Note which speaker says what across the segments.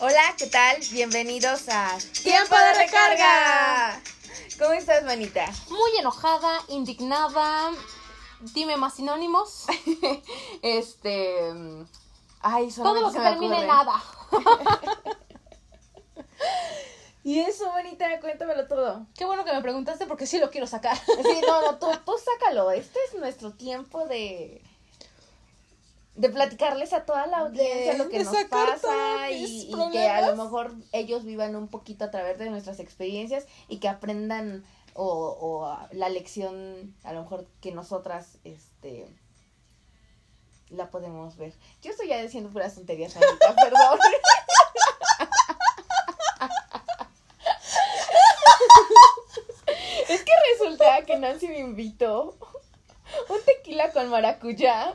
Speaker 1: Hola, ¿qué tal? Bienvenidos a
Speaker 2: Tiempo de recarga.
Speaker 1: ¿Cómo estás, manita?
Speaker 2: Muy enojada, indignada. Dime más sinónimos.
Speaker 1: este. mm, Ay,
Speaker 2: Todo lo que termine en nada.
Speaker 1: Y eso, manita, cuéntamelo todo.
Speaker 2: Qué bueno que me preguntaste porque sí lo quiero sacar.
Speaker 1: Sí, no, no, tú, tú sácalo. Este es nuestro tiempo de. De platicarles a toda la audiencia
Speaker 2: De-
Speaker 1: lo que nos pasa y, y que a lo mejor ellos vivan un poquito a través de nuestras experiencias y que aprendan o, la lección a lo mejor que nosotras este la podemos ver. Yo estoy ya diciendo puras tonterías, Anita, perdón. es que resulta que Nancy me invitó un tequila con maracuyá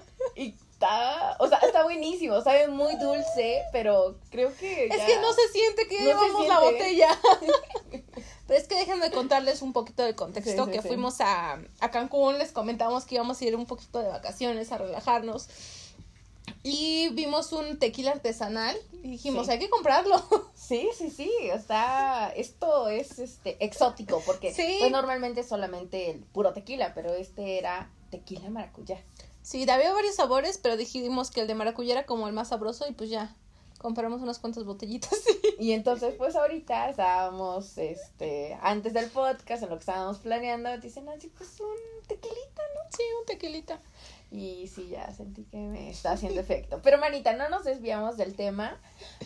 Speaker 1: está, o sea, está buenísimo, sabe muy dulce, pero creo que
Speaker 2: Es que no se siente que
Speaker 1: No
Speaker 2: llevamos la botella. Pero es que déjenme contarles un poquito del contexto
Speaker 1: Sí,
Speaker 2: que
Speaker 1: sí.
Speaker 2: fuimos a, a Cancún, les comentamos que íbamos a ir un poquito de vacaciones, a relajarnos. Y vimos un tequila artesanal y dijimos,
Speaker 1: Sí.
Speaker 2: hay que comprarlo.
Speaker 1: Sí, sí, sí, está, esto es este exótico porque
Speaker 2: Sí.
Speaker 1: pues normalmente es solamente el puro tequila, pero este era tequila maracuyá.
Speaker 2: Sí, había varios sabores, pero dijimos que el de maracuyá era como el más sabroso y pues ya, compramos unas cuantas botellitas.
Speaker 1: Y entonces pues ahorita estábamos, este, antes del podcast, en lo que estábamos planeando, dicen así, pues un tequilita, ¿no?
Speaker 2: sí, un tequilita.
Speaker 1: Y sí, ya sentí que me está haciendo efecto. Pero Manita, no nos desviamos del tema.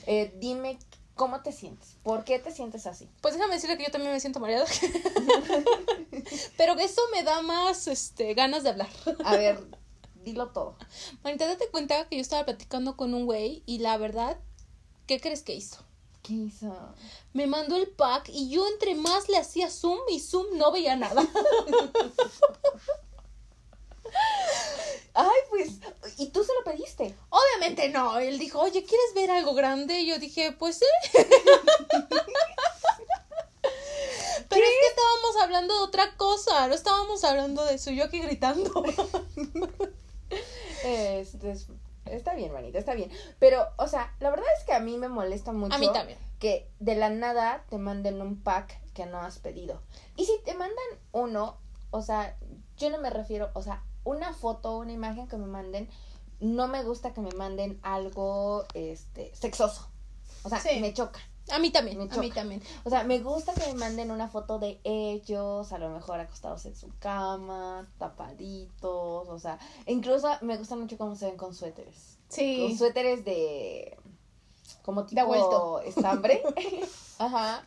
Speaker 1: Eh, dime cómo te sientes, ¿por qué te sientes así?
Speaker 2: Pues déjame decirle que yo también me siento mareada. pero eso me da más este ganas de hablar.
Speaker 1: A ver, dilo todo.
Speaker 2: Manita, date cuenta que yo estaba platicando con un güey y la verdad, ¿qué crees que hizo?
Speaker 1: ¿Qué hizo?
Speaker 2: Me mandó el pack y yo entre más le hacía zoom y zoom no veía nada.
Speaker 1: Ay, pues, ¿y tú se lo pediste?
Speaker 2: Obviamente no. Él dijo, oye, ¿quieres ver algo grande? Y yo dije, pues sí. Pero es que estábamos hablando de otra cosa, no estábamos hablando de eso, yo aquí gritando.
Speaker 1: Este, es- está bien, manita, está bien. Pero, o sea, la verdad es que a mí me molesta mucho.
Speaker 2: A mí también.
Speaker 1: Que de la nada te manden un pack que no has pedido. Y si te mandan uno, o sea, yo no me refiero, o sea, una foto, una imagen que me manden, no me gusta que me manden algo, este, sexoso. O sea,
Speaker 2: Sí.
Speaker 1: me choca.
Speaker 2: A mí también, a mí también.
Speaker 1: O sea, me gusta que me manden una foto de ellos, a lo mejor acostados en su cama, tapaditos, o sea, incluso me gusta mucho cómo se ven con suéteres. Con
Speaker 2: Sí.
Speaker 1: suéteres de como tipo
Speaker 2: vuelto.
Speaker 1: estambre. Ajá.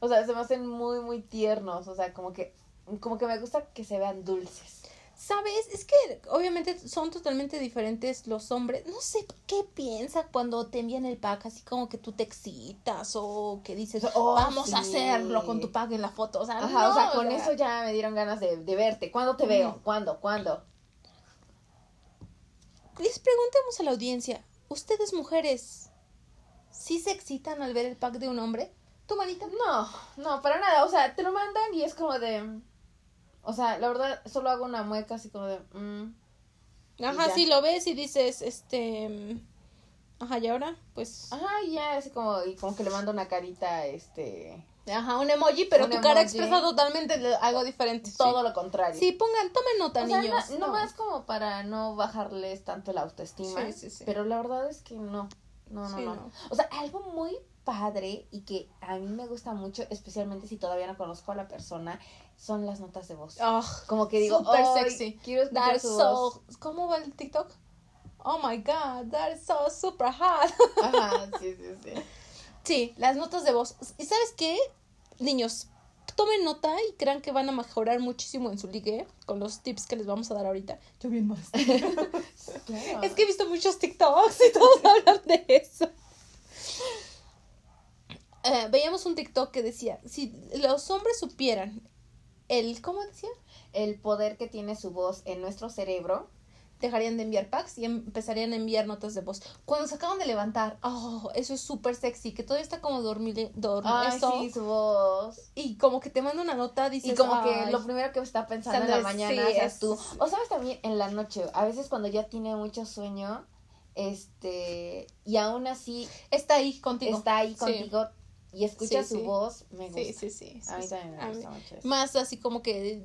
Speaker 1: O sea, se me hacen muy muy tiernos, o sea, como que como que me gusta que se vean dulces.
Speaker 2: ¿Sabes? Es que obviamente son totalmente diferentes los hombres. No sé qué piensa cuando te envían el pack, así como que tú te excitas o que dices,
Speaker 1: Oh,
Speaker 2: vamos a hacerlo con tu pack en la foto. O sea,
Speaker 1: Ajá,
Speaker 2: no,
Speaker 1: o sea, con eso ya me dieron ganas de, de verte. ¿Cuándo te veo?
Speaker 2: Ujú.
Speaker 1: ¿Cuándo? ¿Cuándo?
Speaker 2: Les preguntemos a la audiencia, ¿ustedes mujeres sí se excitan al ver el pack de un hombre? ¿Tu manita?
Speaker 1: No, no, para nada. O sea, te lo mandan y es como de. O sea, la verdad, solo hago una mueca así como de. mm.
Speaker 2: Ajá, sí, lo ves y dices, este... mm, Ajá, y ahora, pues...
Speaker 1: Ajá, ya, así como, y como que le mando una carita, este.
Speaker 2: Ajá, un emoji, pero
Speaker 1: Un
Speaker 2: tu cara expresa totalmente algo diferente.
Speaker 1: Todo lo contrario.
Speaker 2: Sí, pongan, tomen nota,
Speaker 1: O sea,
Speaker 2: niños.
Speaker 1: no, más como para no bajarles tanto la autoestima.
Speaker 2: Sí, sí, sí.
Speaker 1: Pero la verdad es que no. No, no, no,
Speaker 2: no.
Speaker 1: O sea, algo muy padre y que a mí me gusta mucho, especialmente si todavía no conozco a la persona, son las notas de voz.
Speaker 2: Ah,
Speaker 1: Como que digo,
Speaker 2: Súper
Speaker 1: "Ay,
Speaker 2: sexy.
Speaker 1: Quiero escuchar su
Speaker 2: so...
Speaker 1: voz.
Speaker 2: ¿Cómo va el TikTok? Oh my god, that is so super hot.
Speaker 1: Ajá, sí, sí, sí.
Speaker 2: Sí, las notas de voz. ¿Y sabes qué? Niños, tomen nota y crean que van a mejorar muchísimo en su ligue con los tips que les vamos a dar ahorita. Yo bien más.
Speaker 1: Claro.
Speaker 2: Es que he visto muchos TikToks y todos hablan de eso. Eh, veíamos un TikTok que decía, si los hombres supieran el, ¿cómo decía?
Speaker 1: el poder que tiene su voz en nuestro cerebro.
Speaker 2: Dejarían de enviar packs y empezarían a enviar notas de voz. Cuando se acaban de levantar, oh, eso es súper sexy, que todavía está como dormir,
Speaker 1: Ay,
Speaker 2: eso,
Speaker 1: sí, su voz.
Speaker 2: y como que te manda una nota, dices,
Speaker 1: Y como que lo primero que está pensando en la mañana
Speaker 2: sí, es-
Speaker 1: tú. O sabes también en la noche, a veces cuando ya tiene mucho sueño, este, y aún así
Speaker 2: Está ahí contigo.
Speaker 1: está ahí
Speaker 2: Sí.
Speaker 1: Y escucha
Speaker 2: Sí,
Speaker 1: su
Speaker 2: sí.
Speaker 1: voz, me gusta.
Speaker 2: Sí, sí, sí.
Speaker 1: A mí también me
Speaker 2: mí-
Speaker 1: gusta mucho eso.
Speaker 2: Más así como que,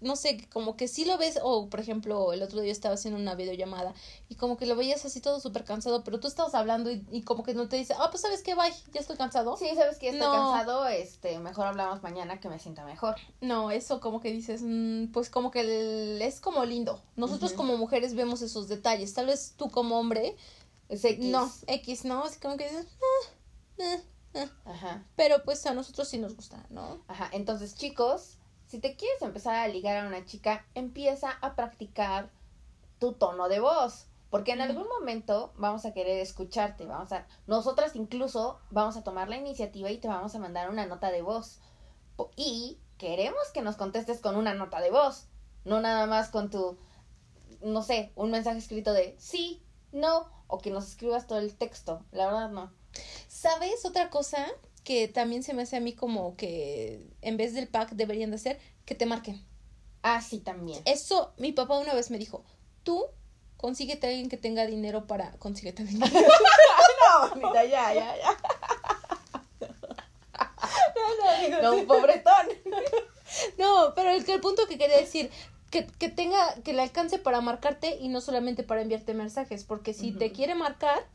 Speaker 2: no sé, como que sí lo ves, o por ejemplo, el otro día estaba haciendo una videollamada y como que lo veías así todo súper cansado, pero tú estabas hablando y, y como que no te dice, ah, pues sabes qué, bye, ya estoy cansado.
Speaker 1: Sí, sabes que estoy
Speaker 2: No.
Speaker 1: cansado, este, mejor hablamos mañana que me sienta mejor.
Speaker 2: No, eso como que dices, mm, pues como que el- es como lindo. Nosotros como mujeres vemos esos detalles, tal vez tú como hombre,
Speaker 1: Es X.
Speaker 2: no, X, ¿no? Así como que dices, ah, eh.
Speaker 1: Ajá.
Speaker 2: pero pues a nosotros sí nos gusta, ¿no?
Speaker 1: Ajá. Entonces, chicos, si te quieres empezar a ligar a una chica, empieza a practicar tu tono de voz. Porque en algún momento vamos a querer escucharte, vamos a, nosotras incluso vamos a tomar la iniciativa y te vamos a mandar una nota de voz. Y queremos que nos contestes con una nota de voz, no nada más con tu, no sé, un mensaje escrito de sí, no, o que nos escribas todo el texto. La verdad no.
Speaker 2: ¿Sabes otra cosa que también se me hace a mí como que en vez del pack deberían de hacer? Que te marquen.
Speaker 1: Ah, sí, también.
Speaker 2: Eso mi papá una vez me dijo, tú consíguete a alguien que tenga dinero para... Consíguete dinero.
Speaker 1: No, bonita, ya, ya, ya. No, un pobretón.
Speaker 2: No, pero el, el punto que quería decir, que, que tenga, que le alcance para marcarte y no solamente para enviarte mensajes, porque si te quiere marcar,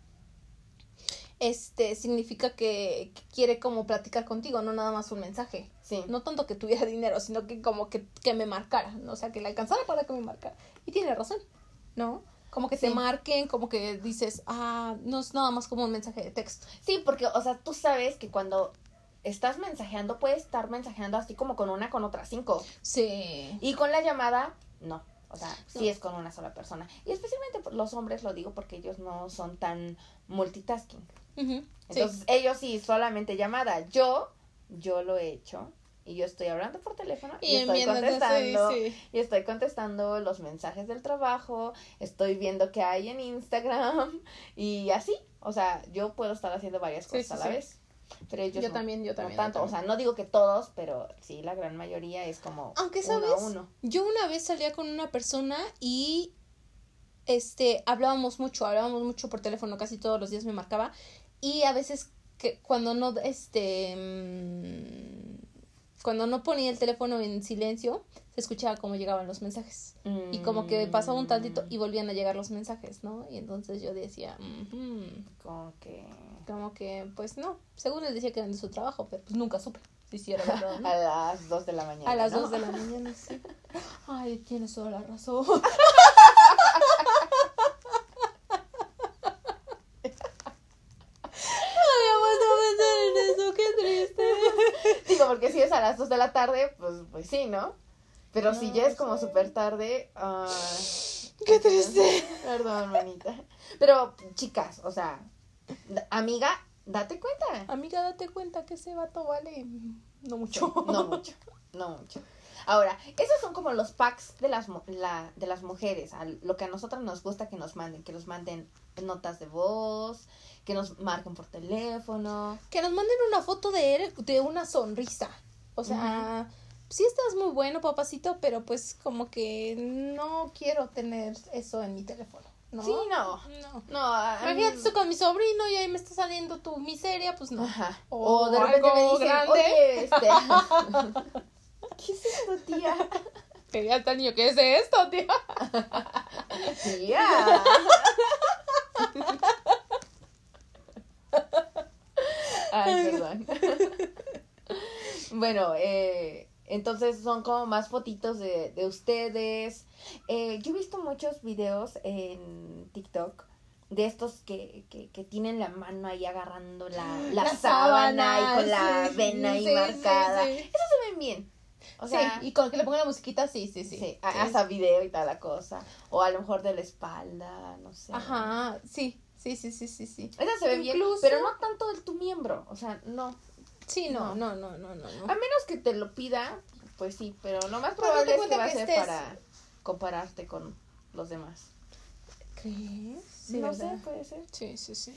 Speaker 2: este, significa que, que quiere como platicar contigo, no nada más un mensaje.
Speaker 1: Sí.
Speaker 2: No tanto que tuviera dinero, sino que como que, que me marcara, ¿no? o sea, que le alcanzara para que me marcara. Y tiene razón, ¿no? Como que te
Speaker 1: Sí.
Speaker 2: marquen, como que dices, ah, no es nada más como un mensaje de texto.
Speaker 1: Sí, porque, o sea, tú sabes que cuando estás mensajeando, puedes estar mensajeando así como con una, con otras cinco.
Speaker 2: Sí.
Speaker 1: Y con la llamada, no. O sea, sí
Speaker 2: No.
Speaker 1: es con una sola persona. Y especialmente los hombres, lo digo porque ellos no son tan multitasking. Entonces, ellos sí, solamente llamada. Yo, yo lo he hecho. Y yo estoy hablando por teléfono y,
Speaker 2: Y
Speaker 1: estoy
Speaker 2: sí,
Speaker 1: contestando.
Speaker 2: sí.
Speaker 1: Y estoy contestando los mensajes del trabajo. Estoy viendo qué hay en Instagram. Y así. O sea, yo puedo estar haciendo varias cosas a la vez. Pero ellos
Speaker 2: Yo
Speaker 1: no,
Speaker 2: también, yo
Speaker 1: no
Speaker 2: también. yo
Speaker 1: tanto. O sea, no digo que todos, pero sí, la gran mayoría es como
Speaker 2: Aunque,
Speaker 1: uno
Speaker 2: ¿sabes?
Speaker 1: a uno.
Speaker 2: Yo una vez salía con una persona y este hablábamos mucho, hablábamos mucho por teléfono, casi todos los días me marcaba y a veces que cuando no este mm, cuando no ponía el teléfono en silencio, se escuchaba cómo llegaban los mensajes. Y como que pasaba un tantito y volvían a llegar los mensajes, ¿no? Y entonces yo decía, "Ujú",
Speaker 1: Como que...
Speaker 2: como que, pues no, según él decía que eran de su trabajo, pero pues nunca supe si sí era verdad, ¿no?
Speaker 1: A las dos de la mañana.
Speaker 2: A las
Speaker 1: ¿no?
Speaker 2: dos de la mañana, sí. Ay, tienes toda la razón. Ay, aguanta pensar en eso, qué triste.
Speaker 1: Digo, porque si es a las dos de la tarde, pues, pues sí, ¿no? Pero si ya es como
Speaker 2: sí.
Speaker 1: súper tarde... ay,
Speaker 2: Qué triste.
Speaker 1: Perdón, manita. Pero, chicas, o sea, amiga, date cuenta.
Speaker 2: Amiga, date cuenta que ese vato vale no mucho.
Speaker 1: No mucho, no mucho. Ahora, esos son como los packs de las, la, de las mujeres, a lo que a nosotras nos gusta que nos manden, que nos manden notas de voz, que nos marquen por teléfono.
Speaker 2: Que nos manden una foto de él, de una sonrisa. O sea, sí estás muy bueno, papacito, pero pues como que no quiero tener eso en mi teléfono. ¿no?
Speaker 1: Sí, no.
Speaker 2: No.
Speaker 1: No,
Speaker 2: Imagínate estoy con mi sobrino y ahí me está saliendo tu miseria, pues no.
Speaker 1: Ajá.
Speaker 2: O
Speaker 1: O, de repente me
Speaker 2: algo
Speaker 1: dicen,
Speaker 2: grande.
Speaker 1: oye, este... ¿Qué es esto, tía?
Speaker 2: Que ya está niño, ¿qué es esto, tío?
Speaker 1: Tía. Ay, perdón. Bueno, eh, entonces son como más fotitos de, de ustedes. Eh, yo he visto muchos videos en TikTok de estos que, que, que tienen la mano ahí agarrando la, la,
Speaker 2: La
Speaker 1: sábana, y con la vena ahí
Speaker 2: sí,
Speaker 1: marcada.
Speaker 2: sí.
Speaker 1: Esos se ven bien. O sea,
Speaker 2: y con que le pongan la musiquita, sí, sí, sí.
Speaker 1: Hasta video y tal la cosa. O a lo mejor de la espalda, no sé.
Speaker 2: Ajá, sí, sí, sí, sí, sí, sí.
Speaker 1: Esa se ve bien, pero no tanto de tu miembro. O sea, no.
Speaker 2: Sí, no, no, no, no, no. no.
Speaker 1: A menos que te lo pida, pues sí, pero lo más probable es que va a ser para compararte con los demás.
Speaker 2: ¿Crees? Sí,
Speaker 1: no
Speaker 2: ¿verdad?
Speaker 1: sé, puede ser.
Speaker 2: Sí, sí, sí.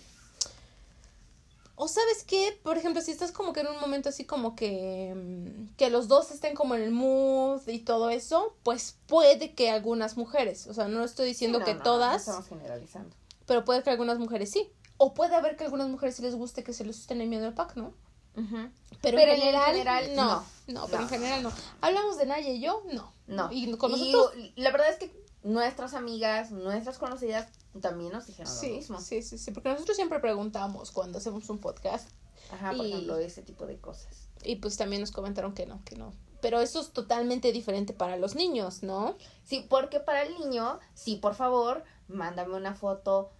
Speaker 2: O sabes qué, por ejemplo, si estás como que en un momento así como que mm, que los dos estén como en el mood y todo eso, pues puede que algunas mujeres, o sea, no estoy diciendo
Speaker 1: Sí, no,
Speaker 2: que
Speaker 1: no, no
Speaker 2: todas,
Speaker 1: estamos generalizando.
Speaker 2: Pero puede que algunas mujeres sí. O puede haber que algunas mujeres sí les guste que se les estén enviando el pack, ¿no? Pero,
Speaker 1: Pero
Speaker 2: en
Speaker 1: en
Speaker 2: general, no.
Speaker 1: no.
Speaker 2: No, pero en general no. Hablamos de Naya y yo, no.
Speaker 1: No.
Speaker 2: Y con
Speaker 1: Y
Speaker 2: nosotros.
Speaker 1: la verdad es que nuestras amigas, nuestras conocidas también nos dijeron lo
Speaker 2: Sí,
Speaker 1: mismo.
Speaker 2: sí, sí, sí. Porque nosotros siempre preguntamos cuando hacemos un podcast.
Speaker 1: Ajá, por
Speaker 2: Y-
Speaker 1: ejemplo, ese tipo de cosas.
Speaker 2: Y pues también nos comentaron que no, que no. Pero eso es totalmente diferente para los niños, ¿no?
Speaker 1: Sí, porque para el niño, sí, por favor, mándame una foto,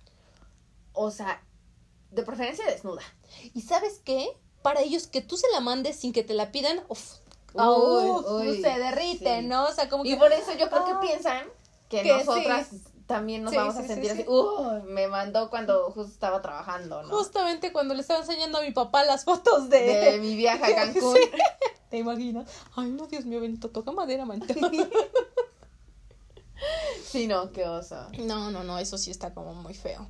Speaker 1: o sea, de preferencia desnuda.
Speaker 2: ¿Y sabes qué? Para ellos que tú se la mandes sin que te la pidan, uf,
Speaker 1: uy,
Speaker 2: se derrite,
Speaker 1: sí.
Speaker 2: ¿no? O sea, como que...
Speaker 1: Y por eso yo creo
Speaker 2: Ah.
Speaker 1: que piensan que,
Speaker 2: Que
Speaker 1: nosotras
Speaker 2: sí.
Speaker 1: también nos
Speaker 2: Sí,
Speaker 1: vamos a sentir
Speaker 2: sí.
Speaker 1: así, "Uy, me mandó cuando justo estaba trabajando, ¿no?
Speaker 2: Justamente cuando le estaba enseñando a mi papá las fotos de...
Speaker 1: de mi viaje a Cancún.
Speaker 2: ¿Te imaginas? Ay, no, Dios mío, Benito, toca madera, manita.
Speaker 1: Sí, no, qué oso.
Speaker 2: No, no, no, eso sí está como muy feo.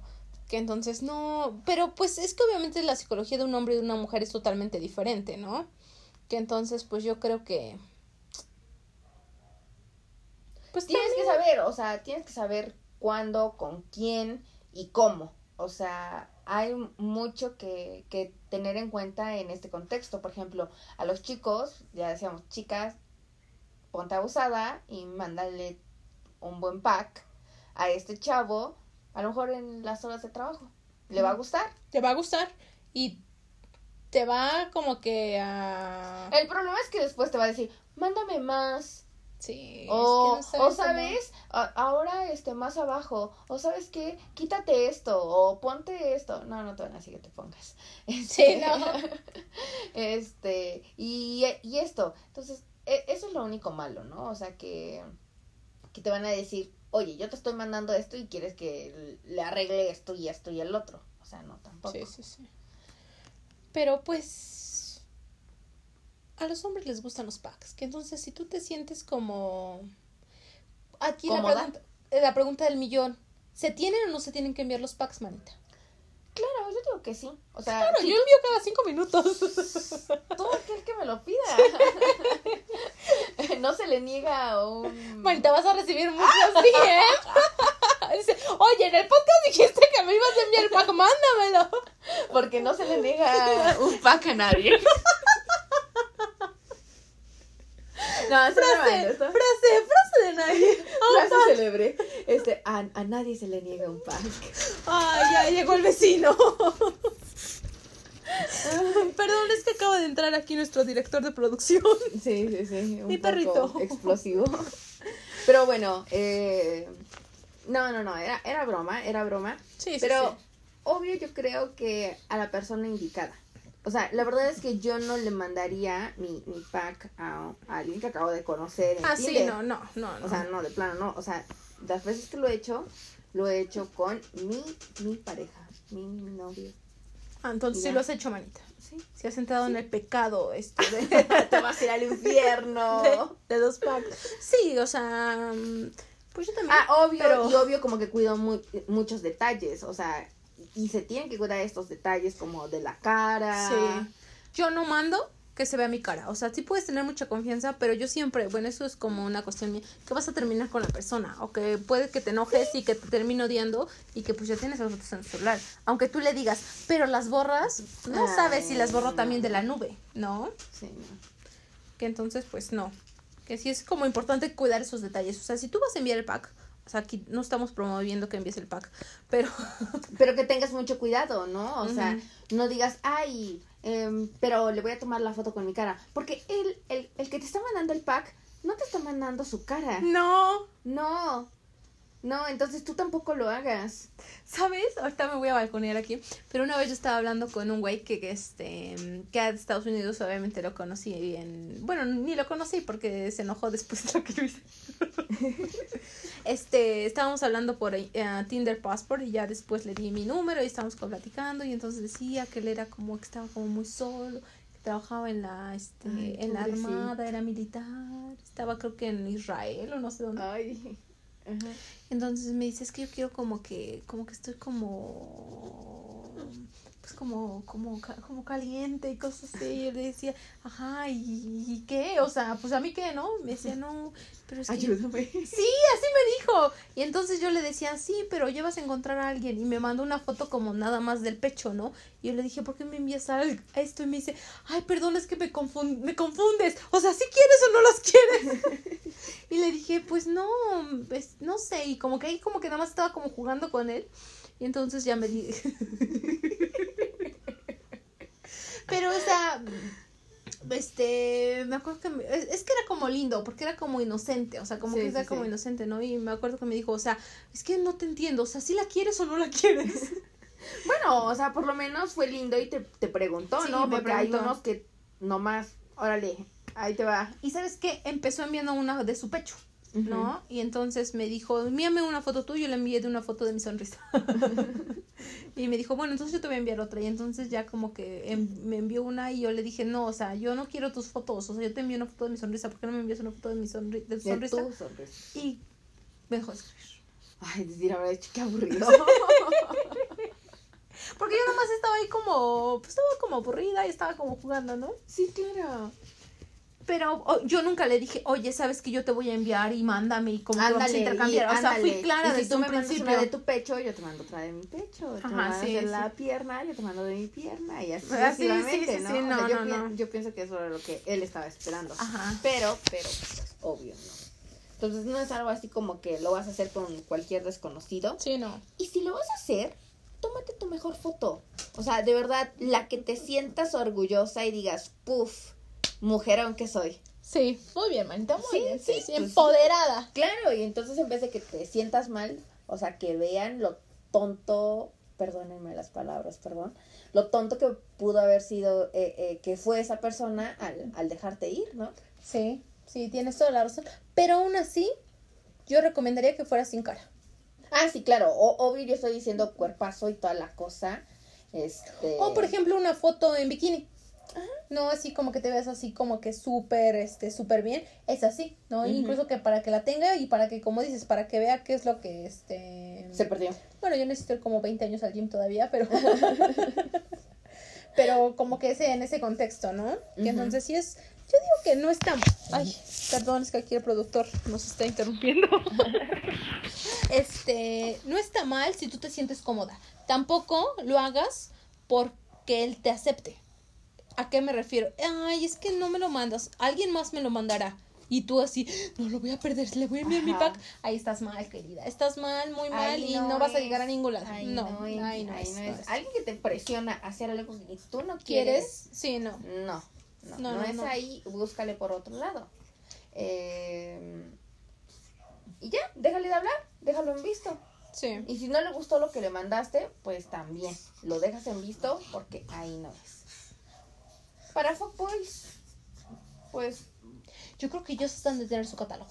Speaker 2: Que entonces no, pero pues es que obviamente la psicología de un hombre y de una mujer es totalmente diferente, ¿no? Que entonces pues yo creo que... Pues
Speaker 1: Tienes que saber, o sea, tienes que saber cuándo, con quién y cómo. O sea, hay mucho que, que tener en cuenta en este contexto. Por ejemplo, a los chicos, ya decíamos, chicas, ponte abusada y mándale un buen pack a este chavo, a lo mejor en las horas de trabajo. ¿Le va a gustar?
Speaker 2: te va a gustar y te va como que a...
Speaker 1: El problema es que después te va a decir, mándame más.
Speaker 2: Sí.
Speaker 1: O,
Speaker 2: es que no
Speaker 1: o sabes, a- ahora este más abajo, o sabes qué, quítate esto, o ponte esto. No, no te van a decir que te pongas.
Speaker 2: Sí, no.
Speaker 1: Este, y, y esto. Entonces, e- eso es lo único malo, ¿no? O sea, que, que te van a decir, oye, yo te estoy mandando esto y quieres que le arregle esto y esto y el otro. O sea, no, tampoco.
Speaker 2: Sí, sí, sí. Pero pues a los hombres les gustan los packs, que entonces si tú te sientes como aquí la pregunta, eh, la pregunta del millón, ¿se tienen o no se tienen que enviar los packs, manita?
Speaker 1: Claro, yo digo que sí. O sea,
Speaker 2: Claro,
Speaker 1: sí,
Speaker 2: yo envío cada cinco minutos.
Speaker 1: todo aquel que me lo pida. no se le niega a un...
Speaker 2: Manita, vas a recibir muchos DM. Dice, oye, en el podcast dijiste que me ibas a enviar el pack, mándamelo.
Speaker 1: Porque no se le niega un pack a nadie. no,
Speaker 2: Frase,
Speaker 1: esto-
Speaker 2: frase, frase de nadie.
Speaker 1: frase célebre. Este, a, a nadie se le niega un pack.
Speaker 2: Ay, ya llegó el vecino. Perdón, es que acaba de entrar aquí nuestro director de producción.
Speaker 1: Sí, sí, sí. Un
Speaker 2: Mi
Speaker 1: poco
Speaker 2: perrito.
Speaker 1: Explosivo. Pero bueno, eh, no, no, no, era, era broma, era broma.
Speaker 2: Sí, sí,
Speaker 1: Pero
Speaker 2: sí.
Speaker 1: obvio yo creo que a la persona indicada. O sea, la verdad es que yo no le mandaría mi, mi pack a, a alguien que acabo de conocer en
Speaker 2: Ah, sí, no, no, no, no.
Speaker 1: O sea, no, de plano, no. O sea, las veces que lo he hecho, lo he hecho con mi, mi pareja, mi novio.
Speaker 2: Ah, entonces sí
Speaker 1: ya.
Speaker 2: lo has hecho, manita.
Speaker 1: Sí.
Speaker 2: Si has entrado en el pecado este de,
Speaker 1: Te vas a ir al infierno.
Speaker 2: de, de dos. Sí, o sea, mm, pues yo también.
Speaker 1: Ah, obvio,
Speaker 2: Pero-
Speaker 1: y obvio como que cuido mu- muchos detalles, o sea, y se tienen que cuidar estos detalles como de la cara.
Speaker 2: Sí. Yo no mando que se vea mi cara. O sea, sí puedes tener mucha confianza, pero yo siempre, bueno, eso es como una cuestión mía, que vas a terminar con la persona. O que puede que te enojes y que te termine odiando y que pues ya tienes las fotos en tu celular. Aunque tú le digas, pero las borras, no
Speaker 1: Ay,
Speaker 2: sabes si las borró
Speaker 1: no.
Speaker 2: también de la nube, ¿no?
Speaker 1: Sí, no.
Speaker 2: Que entonces, pues no. Que sí es como importante cuidar esos detalles. O sea, si tú vas a enviar el pack, o sea, aquí no estamos promoviendo que envíes el pack, pero
Speaker 1: Pero que tengas mucho cuidado, ¿no? O sea, no digas, ay, em, pero le voy a tomar la foto con mi cara. Porque él, el, el que te está mandando el pack, no te está mandando su cara.
Speaker 2: no.
Speaker 1: No. No, entonces tú tampoco lo hagas.
Speaker 2: ¿Sabes? Ahorita me voy a balconear aquí. Pero una vez yo estaba hablando con un güey que, que, este, que de Estados Unidos obviamente lo conocí en... Bueno, ni lo conocí porque se enojó después de lo que yo hice. este, estábamos hablando por eh, Tinder Passport y ya después le di mi número y estábamos platicando y entonces decía que él era como que estaba como muy solo, que trabajaba en la, este,
Speaker 1: Ay,
Speaker 2: en la armada, era militar, estaba creo que en Israel o no sé dónde.
Speaker 1: Ay.
Speaker 2: Entonces me dice, es que yo quiero como que, como que estoy como, pues como, como, como caliente y cosas así. Y yo le decía, ajá, ¿y, y qué? O sea, pues a mí qué, ¿no? Me decía, no, pero es que...
Speaker 1: Ayúdame.
Speaker 2: Sí, así me dijo. Y entonces yo le decía, sí, pero llevas a encontrar a alguien. Y me mandó una foto como nada más del pecho, ¿no? Y yo le dije, ¿por qué me envías a esto? Y me dice, ay, perdón, es que me, me confundes. O sea, ¿sí quieres o no los quieres? y le dije, pues no, pues, no sé. Y como que ahí como que nada más estaba como jugando con él. Y entonces ya me dije... pero, o sea este, me acuerdo que, es, que era como lindo, porque era como inocente, o sea, como que era como inocente, ¿no? Y me acuerdo que me dijo, o sea, es que no te entiendo, o sea, si la quieres o no la quieres.
Speaker 1: bueno, o sea, por lo menos fue lindo y te, te preguntó, ¿no? Porque hay unos que nomás, órale, ahí te va.
Speaker 2: Y sabes qué, empezó enviando una de su pecho. ¿No? Y entonces me dijo, envíame una foto tuya, yo le envié de una foto de mi sonrisa. y me dijo, bueno, entonces yo te voy a enviar otra. Y entonces ya como que me envió una y yo le dije, no, o sea, yo no quiero tus fotos, o sea, yo te envío una foto de mi sonrisa, ¿por qué no me envías una foto de mi sonri de tu sonrisa? Y me dejó escribir.
Speaker 1: Ay, decir, ahora qué aburrido.
Speaker 2: Porque yo nomás estaba ahí como, pues estaba como aburrida y estaba como jugando, ¿no?
Speaker 1: Sí, claro.
Speaker 2: Pero yo nunca le dije, oye, sabes que yo te voy a enviar y mándame y como vamos a intercambiar. o sea, fui clara
Speaker 1: desde si tú me principio. Una de tu pecho, yo te mando otra de mi pecho. Te Ajá, sí, de la pierna, yo te mando de mi pierna y así ah, sucesivamente, ¿no? no, yo, no, yo, pienso que eso era lo que él estaba esperando. Ajá. Pero, pero, pues, obvio, ¿no? Entonces no es algo así como que lo vas a hacer con cualquier desconocido.
Speaker 2: Sí, no.
Speaker 1: Y si lo vas a hacer, tómate tu mejor foto. O sea, de verdad, la que te sientas orgullosa y digas, puff mujerón que soy.
Speaker 2: Sí, muy bien, manita, muy bien. Sí, sí, pues empoderada.
Speaker 1: Claro, y entonces en vez de que te sientas mal, o sea, que vean lo tonto, perdónenme las palabras, perdón, lo tonto que pudo haber sido eh, eh, que fue esa persona al, al dejarte ir, ¿no?
Speaker 2: Sí, sí, tienes toda la razón. Pero aún así, yo recomendaría que fuera sin cara.
Speaker 1: Ah, sí, claro. obvio, yo estoy diciendo cuerpazo y toda la cosa. Este...
Speaker 2: O, por ejemplo, una foto en bikini. No así como que te veas así como que súper, este, súper bien. Es así, ¿no? Incluso que para que la tenga y para que, como dices, para que vea qué es lo que, este...
Speaker 1: Se perdió.
Speaker 2: Bueno, yo necesito ir como 20 años al gym todavía, pero... pero como que ese, en ese contexto, ¿no? Que entonces sí es... Yo digo que no está... Ay, perdón, es que aquí el productor nos está interrumpiendo. este, no está mal si tú te sientes cómoda. Tampoco lo hagas porque él te acepte. ¿A qué me refiero? Ay, es que no me lo mandas. Alguien más me lo mandará. Y tú así, no lo voy a perder, le voy a enviar mi pack. Ahí estás mal, querida. Estás mal, muy mal y no, vas a llegar a ningún lado. no, no, ay, no,
Speaker 1: es, Alguien que te presiona a hacer algo que tú no quieres.
Speaker 2: Sí, no.
Speaker 1: No, no, no, es ahí, búscale por otro lado. Eh, y ya, déjale de hablar, déjalo en visto.
Speaker 2: Sí.
Speaker 1: Y si no le gustó lo que le mandaste, pues también lo dejas en visto porque ahí no es. Para fuckboys, pues
Speaker 2: yo creo que ellos están de tener su catálogo.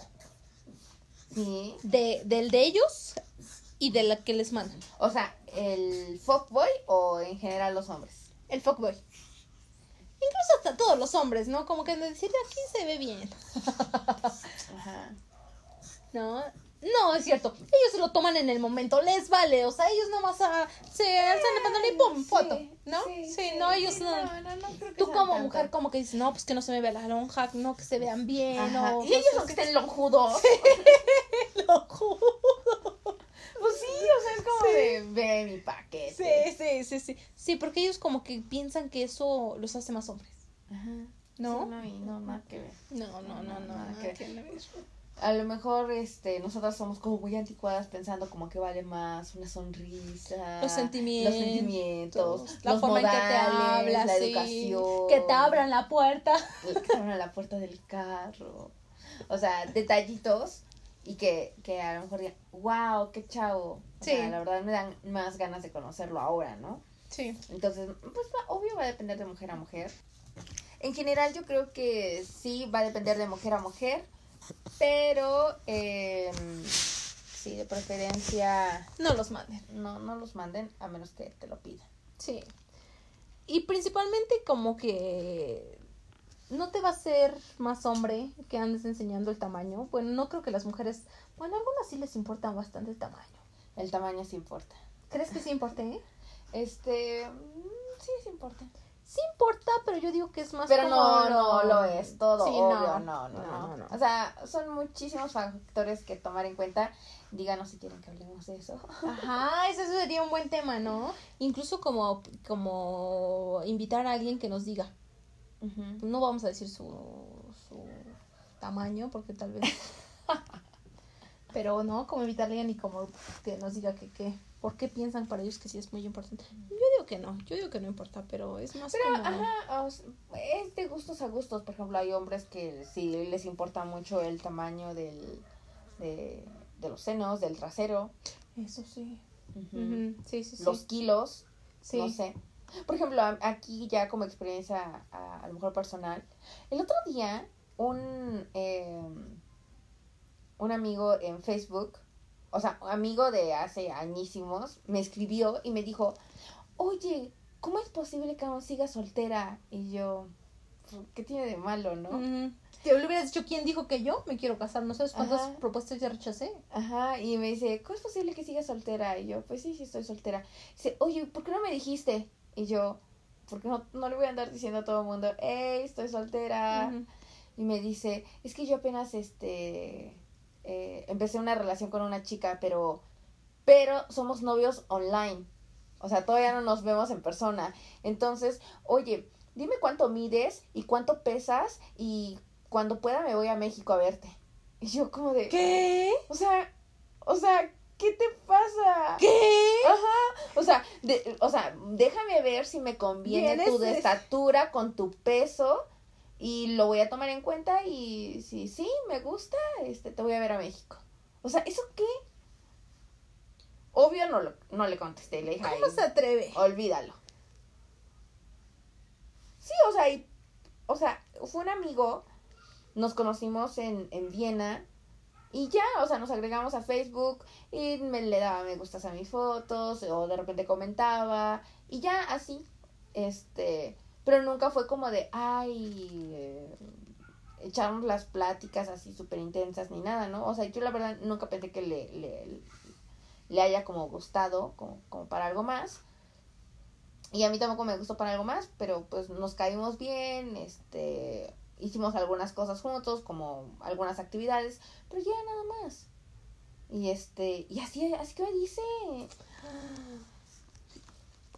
Speaker 1: Sí.
Speaker 2: De, del de ellos y de la que les mandan.
Speaker 1: O sea, ¿el fuckboy o en general los hombres?
Speaker 2: El fuckboy. Incluso hasta todos los hombres, ¿no? Como que decirle aquí se ve bien. Ajá. ¿No? No, es cierto. Ellos se lo toman en el momento, les vale. O sea, ellos nomás a, se alzan el pantalón y pum, foto. ¿No? Sí, no, ellos no. Tú como mujer, como que dices, no, pues que no se me vea la lonja, no, que se vean bien. O,
Speaker 1: y ellos son que estén lonjudos.
Speaker 2: lonjudos.
Speaker 1: Pues sí, o sea, es como de ve mi paquete.
Speaker 2: Sí, sí, sí, sí. Sí, porque ellos como que piensan que eso los hace más hombres.
Speaker 1: Ajá.
Speaker 2: ¿No?
Speaker 1: no, y no, nada que ver.
Speaker 2: No, no, no, no. Nada que ver
Speaker 1: a lo mejor este nosotras somos como muy anticuadas pensando como que vale más una sonrisa
Speaker 2: los sentimientos
Speaker 1: los sentimientos
Speaker 2: la forma en que te hablas
Speaker 1: la educación.
Speaker 2: que te abran la puerta.
Speaker 1: Que te abran la puerta del carro. O sea detallitos y que, que a lo mejor digan wow qué chavo o sea, la verdad me dan más ganas de conocerlo ahora no
Speaker 2: sí.
Speaker 1: Entonces pues obvio va a depender de mujer a mujer. En general yo creo que sí va a depender de mujer a mujer pero, eh, sí, de preferencia...
Speaker 2: No los manden.
Speaker 1: No, no los manden a menos que te lo pidan.
Speaker 2: Sí. Y principalmente como que no te va a ser más hombre que andes enseñando el tamaño. Bueno, no creo que las mujeres, bueno, a algunas sí les importa bastante el tamaño.
Speaker 1: El tamaño sí importa.
Speaker 2: ¿Crees que sí importe?
Speaker 1: Este, mm, sí, sí importa.
Speaker 2: Sí importa, pero yo digo que es más
Speaker 1: Pero
Speaker 2: como
Speaker 1: no,
Speaker 2: lo-
Speaker 1: no lo es todo,
Speaker 2: Sí,
Speaker 1: obvio,
Speaker 2: no,
Speaker 1: no, no, no,
Speaker 2: no, no.
Speaker 1: O sea, son muchísimos factores que tomar en cuenta. Díganos si quieren que hablemos de eso.
Speaker 2: Ajá, ese sería un buen tema, ¿no? Incluso como, como invitar a alguien que nos diga. No vamos a decir su, su tamaño, porque tal vez. Pero no, como invitar a alguien y como que nos diga que qué. ¿Por qué piensan para ellos que sí es muy importante? Yo digo que no, yo digo que no importa, pero es más
Speaker 1: Pero,
Speaker 2: como...
Speaker 1: ajá, es de gustos a gustos. Por ejemplo, hay hombres que sí les importa mucho el tamaño del, de, de los senos, del trasero,
Speaker 2: Eso sí. Sí, sí, sí.
Speaker 1: los kilos,
Speaker 2: sí.
Speaker 1: no sé. Por ejemplo, aquí ya como experiencia a, a lo mejor personal, el otro día un, eh, un amigo en Facebook, o sea, amigo de hace añísimos, me escribió y me dijo, oye, ¿cómo es posible que aún siga soltera? Y yo, ¿qué tiene de malo, no?
Speaker 2: Te le hubieras dicho quién dijo que yo me quiero casar. No sabes cuántas
Speaker 1: Ajá.
Speaker 2: propuestas ya rechacé.
Speaker 1: Ajá, y me dice, ¿cómo es posible que sigas soltera? Y yo, pues sí, sí estoy soltera. Dice, oye, ¿por qué no me dijiste? Y yo, porque no, no le voy a andar diciendo a todo el mundo, hey, estoy soltera. Y me dice, es que yo apenas, este, eh, empecé una relación con una chica, pero, pero somos novios online. O sea, todavía no nos vemos en persona. Entonces, oye, dime cuánto mides y cuánto pesas y cuando pueda me voy a México a verte. Y yo como de...
Speaker 2: ¿Qué?
Speaker 1: O sea, o sea, ¿qué te pasa?
Speaker 2: ¿Qué?
Speaker 1: Ajá. O sea, de- o sea, déjame ver si me conviene tu
Speaker 2: de-
Speaker 1: estatura con tu peso y lo voy a tomar en cuenta y si sí me gusta, este te voy a ver a México. O sea, ¿eso qué? Obvio no lo, no le contesté, le dije,
Speaker 2: ¿Cómo
Speaker 1: "Ay,
Speaker 2: se atreve?
Speaker 1: olvídalo. Sí, o sea, y, o sea, fue un amigo, nos conocimos en, en Viena y ya, o sea, nos agregamos a Facebook y me le daba me gustas a mis fotos o de repente comentaba y ya así, este, pero nunca fue como de, ay, eh, echarnos las pláticas así súper intensas ni nada, ¿no? O sea, yo la verdad nunca pensé que le, le, le haya como gustado como, para algo más. Y a mí tampoco me gustó para algo más, pero pues nos caímos bien, este, hicimos algunas cosas juntos, como algunas actividades, pero ya nada más. Y este, y así, así que me dice,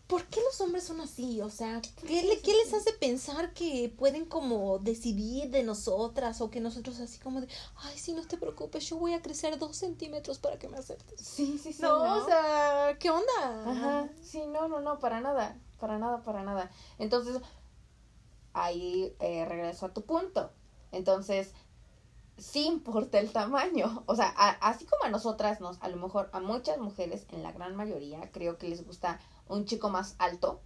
Speaker 2: ¿Por qué los hombres son así? O sea, ¿qué, le- qué les hace pensar que pueden como decidir de nosotras o que nosotros así como de, ay, sí, no te preocupes, yo voy a crecer dos centímetros para que me aceptes?
Speaker 1: sí, sí, sí.
Speaker 2: no, o sea, ¿qué onda?
Speaker 1: Ajá, sí, no, no, no, para nada, para nada, para nada. Entonces, ahí eh, regreso a tu punto. Entonces, sí importa el tamaño. O sea, a- así como a nosotras nos, a lo mejor a muchas mujeres, en la gran mayoría, creo que les gusta un chico más alto.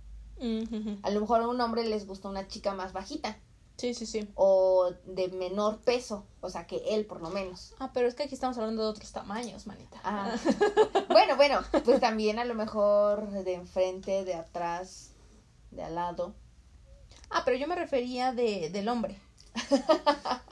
Speaker 1: A lo mejor a un hombre les gusta una chica más bajita
Speaker 2: Sí, sí, sí.
Speaker 1: o de menor peso, o sea, que él por lo menos.
Speaker 2: Ah, pero es que aquí estamos hablando de otros tamaños, manita.
Speaker 1: Ah. bueno, bueno, pues también a lo mejor de enfrente, de atrás, de al lado.
Speaker 2: Ah, pero yo me refería de, del hombre.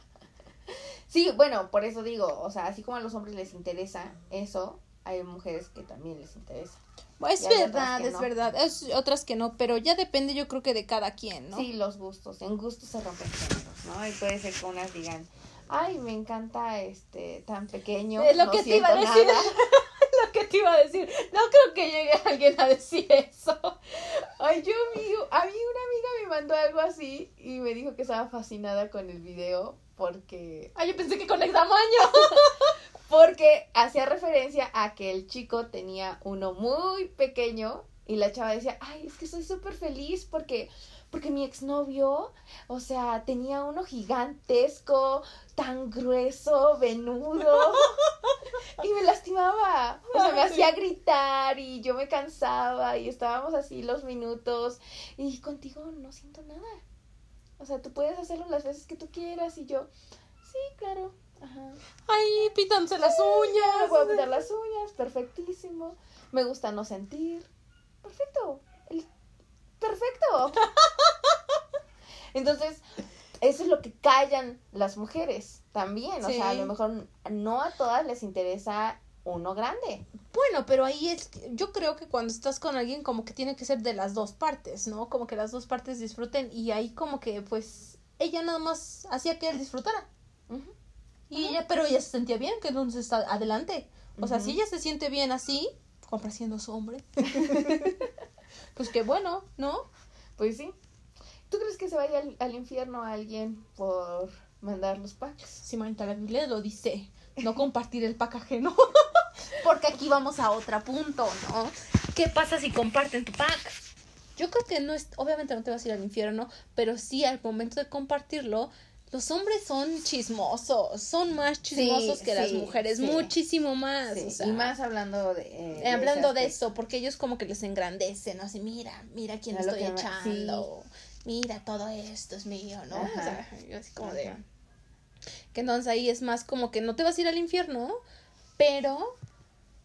Speaker 1: Sí, bueno, por eso digo, o sea, así como a los hombres les interesa eso, hay mujeres que también les interesa.
Speaker 2: Es verdad, es
Speaker 1: no.
Speaker 2: verdad. Es otras que no, pero ya depende yo creo que de cada quien, ¿no?
Speaker 1: Sí, los gustos, en gustos se rompen géneros, ¿no? Y puede ser que unas digan, ay, me encanta este tan pequeño.
Speaker 2: Es lo
Speaker 1: no
Speaker 2: que te iba a decir.
Speaker 1: nada".
Speaker 2: lo que te iba a decir. No creo que llegue alguien a decir eso.
Speaker 1: Ay, yo vi, a mí una amiga me mandó algo así y me dijo que estaba fascinada con el video porque
Speaker 2: Ay, yo pensé que con el tamaño.
Speaker 1: porque hacía referencia a que el chico tenía uno muy pequeño y la chava decía, "Ay, es que estoy súper feliz porque porque mi exnovio, o sea, tenía uno gigantesco, tan grueso, venudo, y me lastimaba. O sea, me hacía gritar y yo me cansaba y estábamos así los minutos y contigo no siento nada. O sea, tú puedes hacerlo las veces que tú quieras y yo, sí, claro. Ajá.
Speaker 2: Ay, pítanse las
Speaker 1: Me
Speaker 2: uñas.
Speaker 1: puedo pintar las uñas, perfectísimo. Me gusta no sentir. Perfecto. El- Perfecto. Entonces, eso es lo que callan las mujeres también. O sea, a lo mejor no a todas les interesa uno grande.
Speaker 2: Bueno, pero ahí es, yo creo que cuando estás con alguien como que tiene que ser de las dos partes, ¿no? Como que las dos partes disfruten y ahí como que pues ella nada más hacía que él disfrutara. Y ella, pero ella se sentía bien, que entonces está adelante. O sea, si ella se siente bien así, complaciendo a su hombre, pues qué bueno, ¿no?
Speaker 1: Pues sí. ¿Tú crees que se vaya al, al infierno alguien por mandar los packs?
Speaker 2: Si manita la Biblia lo dice, no compartir el pack ajeno. Porque aquí vamos a otro punto, ¿no? ¿Qué pasa si comparten tu pack? Yo creo que no es, obviamente no te vas a ir al infierno, pero sí al momento de compartirlo, los hombres son chismosos, son más chismosos
Speaker 1: Sí,
Speaker 2: que las mujeres,
Speaker 1: sí.
Speaker 2: muchísimo más.
Speaker 1: Sí,
Speaker 2: o sea,
Speaker 1: y más hablando de... eh,
Speaker 2: hablando de eso, porque ellos como que les engrandecen, ¿no? Así, mira, mira quién estoy echando, mira, todo esto es mío, ¿no? O sea, yo así como de... Que entonces ahí es más como que no te vas a ir al infierno, pero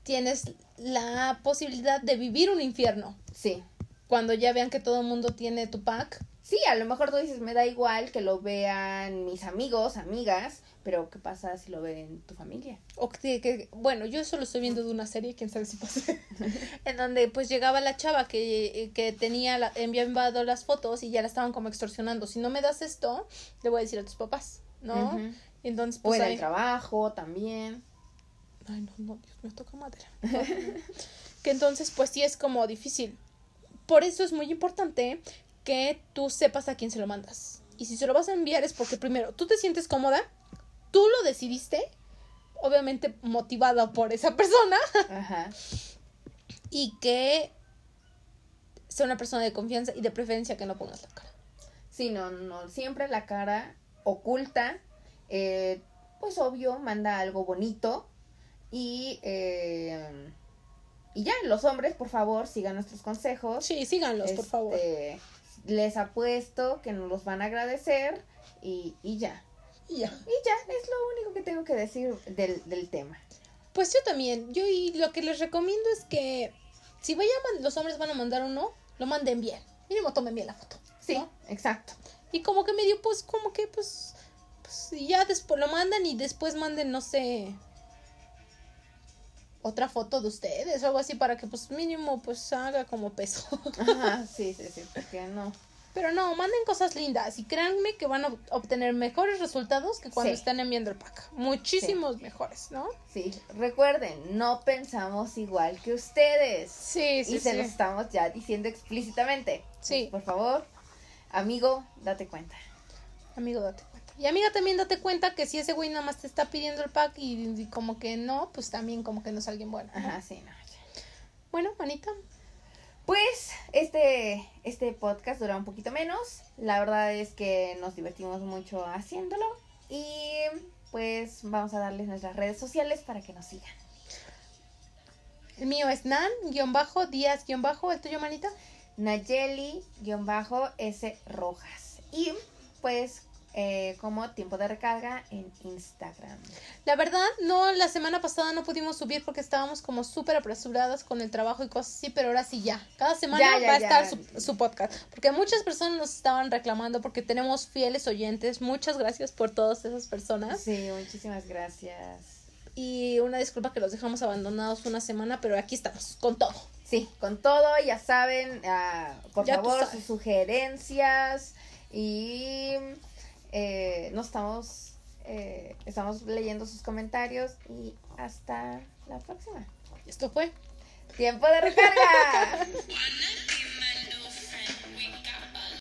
Speaker 2: tienes la posibilidad de vivir un infierno.
Speaker 1: Sí.
Speaker 2: Cuando ya vean que todo el mundo tiene tu pack.
Speaker 1: Sí, a lo mejor tú dices, me da igual que lo vean mis amigos, amigas, pero ¿qué pasa si lo ven tu familia?
Speaker 2: O que, que- bueno, yo eso lo estoy viendo de una serie, quién sabe si pasa. en donde pues llegaba la chava que, que tenía, la, enviado las fotos y ya la estaban como extorsionando. Si no me das esto, le voy a decir a tus papás, ¿no? Entonces
Speaker 1: O
Speaker 2: pues
Speaker 1: en el trabajo también.
Speaker 2: Ay, no, no, Dios me toca madera. que entonces, pues sí es como difícil. Por eso es muy importante que tú sepas a quién se lo mandas. Y si se lo vas a enviar es porque primero tú te sientes cómoda, tú lo decidiste, obviamente motivada por esa persona,
Speaker 1: Ajá.
Speaker 2: y que sea una persona de confianza y de preferencia que no pongas la cara.
Speaker 1: Sí, no, no, siempre la cara oculta, eh, pues obvio, manda algo bonito y, eh, y ya, los hombres, por favor, sigan nuestros consejos.
Speaker 2: Sí, síganlos, por favor.
Speaker 1: Les apuesto que nos los van a agradecer y, y ya.
Speaker 2: Y ya.
Speaker 1: Y ya, es lo único que tengo que decir del, del tema.
Speaker 2: Pues yo también. Yo y lo que les recomiendo es que si vayan, los hombres van a mandar uno, lo manden bien. Mínimo tomen bien la foto.
Speaker 1: Sí,
Speaker 2: ¿no?
Speaker 1: exacto.
Speaker 2: Y como que medio, pues, como que, pues, pues y ya después lo mandan y después manden, no sé, otra foto de ustedes o algo así para que, pues, mínimo, pues, haga como peso.
Speaker 1: Ajá, sí, sí, sí, porque no.
Speaker 2: Pero no, manden cosas lindas y créanme que van a obtener mejores resultados que cuando
Speaker 1: Sí.
Speaker 2: están enviando el pack. Muchísimos mejores, ¿no?
Speaker 1: Sí, recuerden, no pensamos igual que ustedes.
Speaker 2: Sí, sí,
Speaker 1: y se
Speaker 2: sí.
Speaker 1: los estamos ya diciendo explícitamente.
Speaker 2: Sí.
Speaker 1: Por favor, amigo, date cuenta.
Speaker 2: Amigo, date cuenta. Y amiga, también date cuenta que si ese güey nada más te está pidiendo el pack y, y como que no, pues también como que no es alguien bueno. ¿no?
Speaker 1: Ajá, sí, no.
Speaker 2: Bueno, manita.
Speaker 1: Pues este, este podcast dura un poquito menos. La verdad es que nos divertimos mucho haciéndolo. Y pues vamos a darles nuestras redes sociales para que nos sigan.
Speaker 2: El mío es Nan, guion bajo, Díaz, guion bajo. ¿El tuyo, manita?
Speaker 1: Nayeli-S Rojas. Y pues eh, como tiempo de recarga en Instagram.
Speaker 2: La verdad, no, la semana pasada no pudimos subir porque estábamos como súper apresuradas con el trabajo y cosas así, pero ahora sí ya. Cada semana
Speaker 1: Ya, ya,
Speaker 2: va a estar su, su podcast. Porque muchas personas nos estaban reclamando porque tenemos fieles oyentes. Muchas gracias por todas esas personas.
Speaker 1: Sí, muchísimas gracias.
Speaker 2: Y una disculpa que los dejamos abandonados una semana, pero aquí estamos, con todo.
Speaker 1: Sí, con todo, ya saben, ah, por
Speaker 2: Ya
Speaker 1: favor, sus sugerencias y eh, no estamos, eh, estamos leyendo sus comentarios y hasta la próxima.
Speaker 2: Esto fue.
Speaker 1: Tiempo de recarga.